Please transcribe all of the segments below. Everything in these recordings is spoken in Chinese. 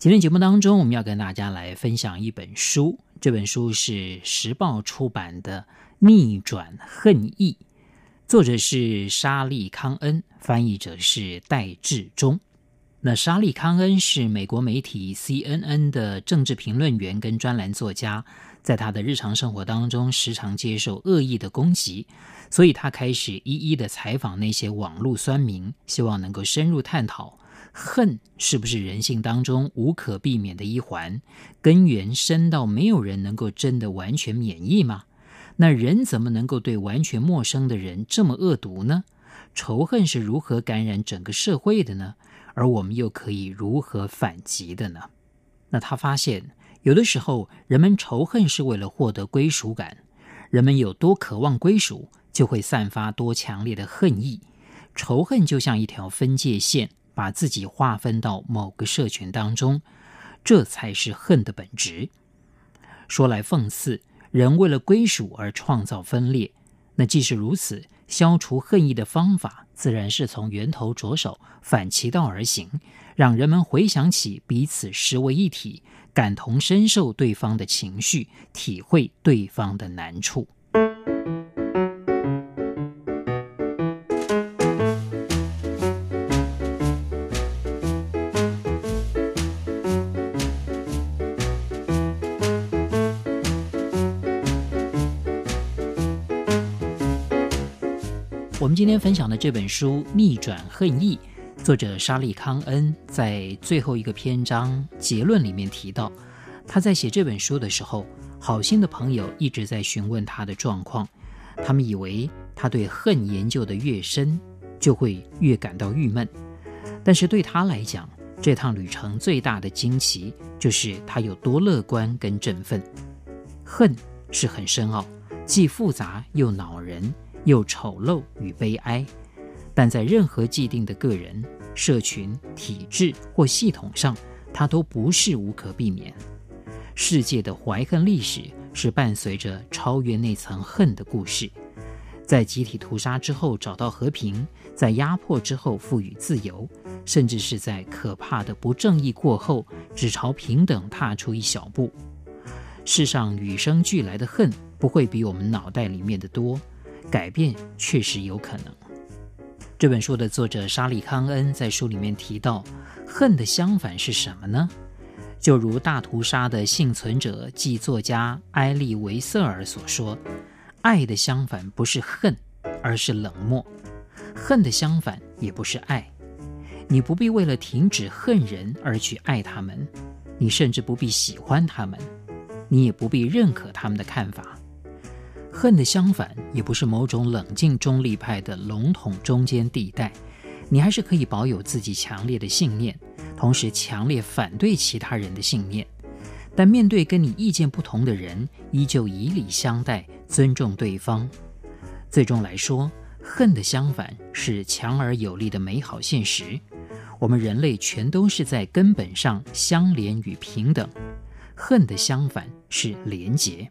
今天节目当中，我们要跟大家来分享一本书。这本书是时报出版的《逆转恨意》，作者是沙利康恩，翻译者是戴志忠。那沙利康恩是美国媒体 CNN 的政治评论员跟专栏作家，在他的日常生活当中，时常接受恶意的攻击，所以他开始一一的采访那些网络酸民，希望能够深入探讨。恨是不是人性当中无可避免的一环？根源深到没有人能够真的完全免疫吗？那人怎么能够对完全陌生的人这么恶毒呢？仇恨是如何感染整个社会的呢？而我们又可以如何反击的呢？那他发现，有的时候人们仇恨是为了获得归属感，人们有多渴望归属，就会散发多强烈的恨意。仇恨就像一条分界线。把自己划分到某个社群当中，这才是恨的本质。说来讽刺，人为了归属而创造分裂，那既是如此，消除恨意的方法自然是从源头着手，反其道而行，让人们回想起彼此实为一体，感同身受对方的情绪，体会对方的难处。我们今天分享的这本书《逆转恨意》，作者沙利康恩在最后一个篇章结论里面提到，他在写这本书的时候，好心的朋友一直在询问他的状况，他们以为他对恨研究的越深，就会越感到郁闷，但是对他来讲，这趟旅程最大的惊奇就是他有多乐观跟振奋。恨是很深奥，既复杂又恼人。又丑陋与悲哀，但在任何既定的个人、社群、体制或系统上，它都不是无可避免。世界的怀恨历史是伴随着超越那层恨的故事，在集体屠杀之后找到和平，在压迫之后赋予自由，甚至是在可怕的不正义过后，只朝平等踏出一小步。世上与生俱来的恨不会比我们脑袋里面的多。改变确实有可能。这本书的作者沙利康恩在书里面提到，恨的相反是什么呢？就如大屠杀的幸存者暨作家埃利维瑟尔所说，爱的相反不是恨，而是冷漠；恨的相反也不是爱。你不必为了停止恨人而去爱他们，你甚至不必喜欢他们，你也不必认可他们的看法。恨的相反，也不是某种冷静中立派的笼统中间地带，你还是可以保有自己强烈的信念，同时强烈反对其他人的信念。但面对跟你意见不同的人，依旧以礼相待，尊重对方。最终来说，恨的相反是强而有力的美好现实。我们人类全都是在根本上相连与平等，恨的相反是连结。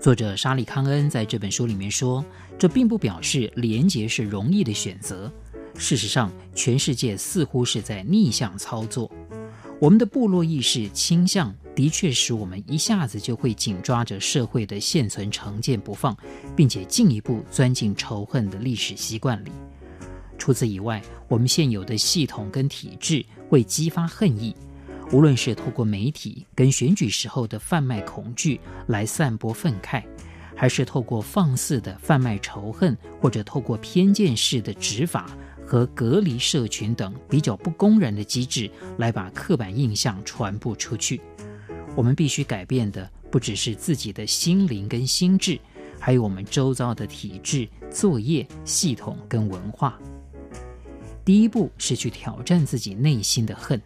作者沙利康恩在这本书里面说，这并不表示连结是容易的选择。事实上，全世界似乎是在逆向操作。我们的部落意识倾向的确使我们一下子就会紧抓着社会的现存成见不放，并且进一步钻进仇恨的历史习惯里。除此以外，我们现有的系统跟体制会激发恨意。无论是透过媒体跟选举时候的贩卖恐惧来散播愤慨，还是透过放肆的贩卖仇恨，或者透过偏见式的执法和隔离社群等比较不公然的机制来把刻板印象传播出去，我们必须改变的不只是自己的心灵跟心智，还有我们周遭的体制、作业系统跟文化。第一步是去挑战自己内心的恨。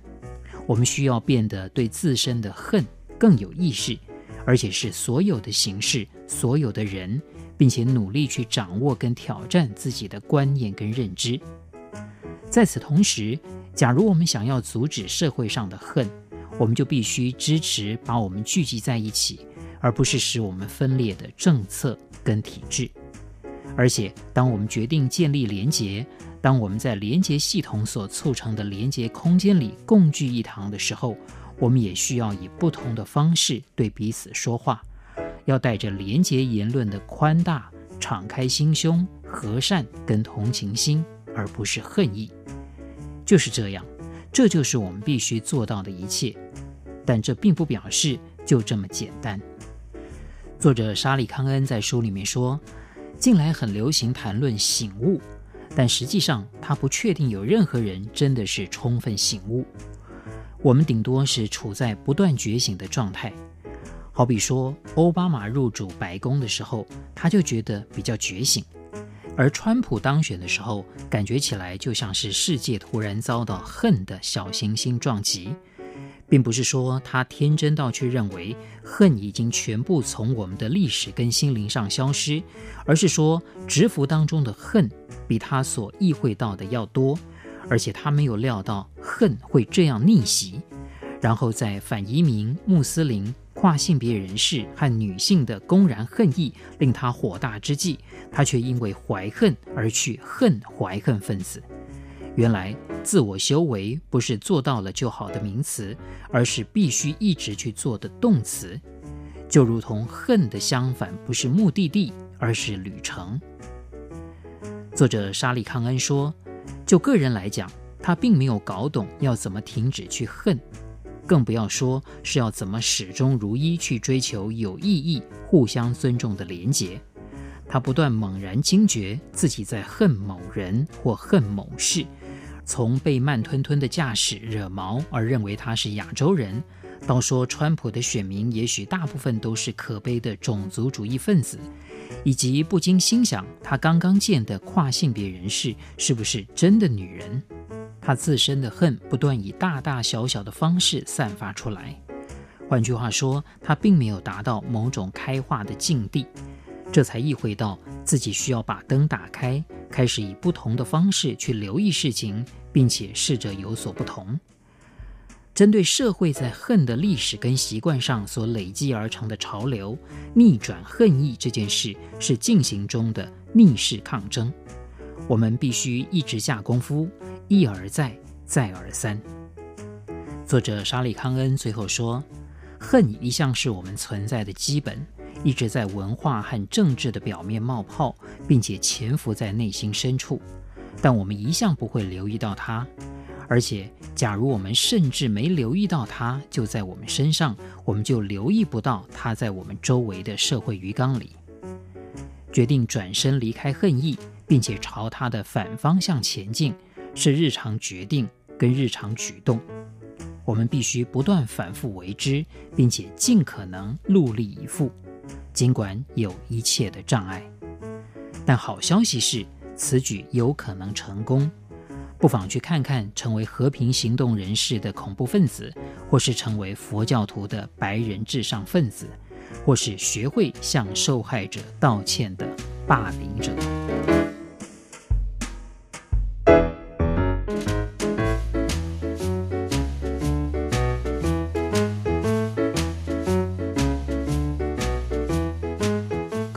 我们需要变得对自身的恨更有意识，而且是所有的形式、所有的人，并且努力去掌握跟挑战自己的观念跟认知。在此同时，假如我们想要阻止社会上的恨，我们就必须支持把我们聚集在一起，而不是使我们分裂的政策跟体制。而且，当我们决定建立连结，当我们在连结系统所促成的连结空间里共聚一堂的时候，我们也需要以不同的方式对彼此说话，要带着连结言论的宽大、敞开心胸、和善跟同情心，而不是恨意。就是这样，这就是我们必须做到的一切。但这并不表示就这么简单。作者沙利康恩在书里面说，近来很流行谈论醒悟，但实际上他不确定有任何人真的是充分醒悟。我们顶多是处在不断觉醒的状态。好比说，奥巴马入主白宫的时候，他就觉得比较觉醒。而川普当选的时候，感觉起来就像是世界突然遭到恨的小行星撞击，并不是说他天真到去认为恨已经全部从我们的历史跟心灵上消失，而是说蛰伏当中的恨比他所意会到的要多，而且他没有料到恨会这样逆袭，然后在反移民、穆斯林。跨性别人士和女性的公然恨意令他火大之际，他却因为怀恨而去恨怀恨分子。原来自我修为不是做到了就好的名词，而是必须一直去做的动词。就如同恨的相反不是目的地，而是旅程。作者沙利康恩说：“就个人来讲，他并没有搞懂要怎么停止去恨。”更不要说是要怎么始终如一去追求有意义、互相尊重的连结。他不断猛然惊觉自己在恨某人或恨某事，从被慢吞吞的驾驶惹毛而认为他是亚洲人，到说川普的选民也许大部分都是可悲的种族主义分子，以及不禁心想他刚刚见的跨性别人士是不是真的女人。他自身的恨不断以大大小小的方式散发出来，换句话说，他并没有达到某种开化的境地，这才意会到自己需要把灯打开，开始以不同的方式去留意事情，并且试着有所不同。针对社会在恨的历史跟习惯上所累积而成的潮流，逆转恨意这件事是进行中的逆势抗争，我们必须一直下功夫。一而再，再而三。作者沙利康恩最后说：“恨一向是我们存在的基本，一直在文化和政治的表面冒泡，并且潜伏在内心深处。但我们一向不会留意到它。而且，假如我们甚至没留意到它就在我们身上，我们就留意不到它在我们周围的社会鱼缸里。决定转身离开恨意，并且朝它的反方向前进。”是日常决定跟日常举动，我们必须不断反复为之，并且尽可能戮力以赴，尽管有一切的障碍。但好消息是，此举有可能成功。不妨去看看成为和平行动人士的恐怖分子，或是成为佛教徒的白人至上分子，或是学会向受害者道歉的霸凌者。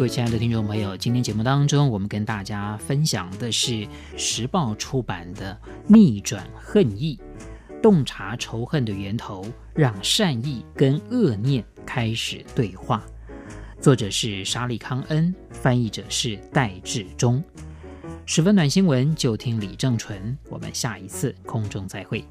亲爱的听众朋友，今天节目当中，我们跟大家分享的是时报出版的《逆转恨意》，洞察仇恨的源头，让善意跟恶念开始对话。作者是沙利康恩，翻译者是戴志忠。十分暖新闻，就听李正淳。我们下一次空中再会。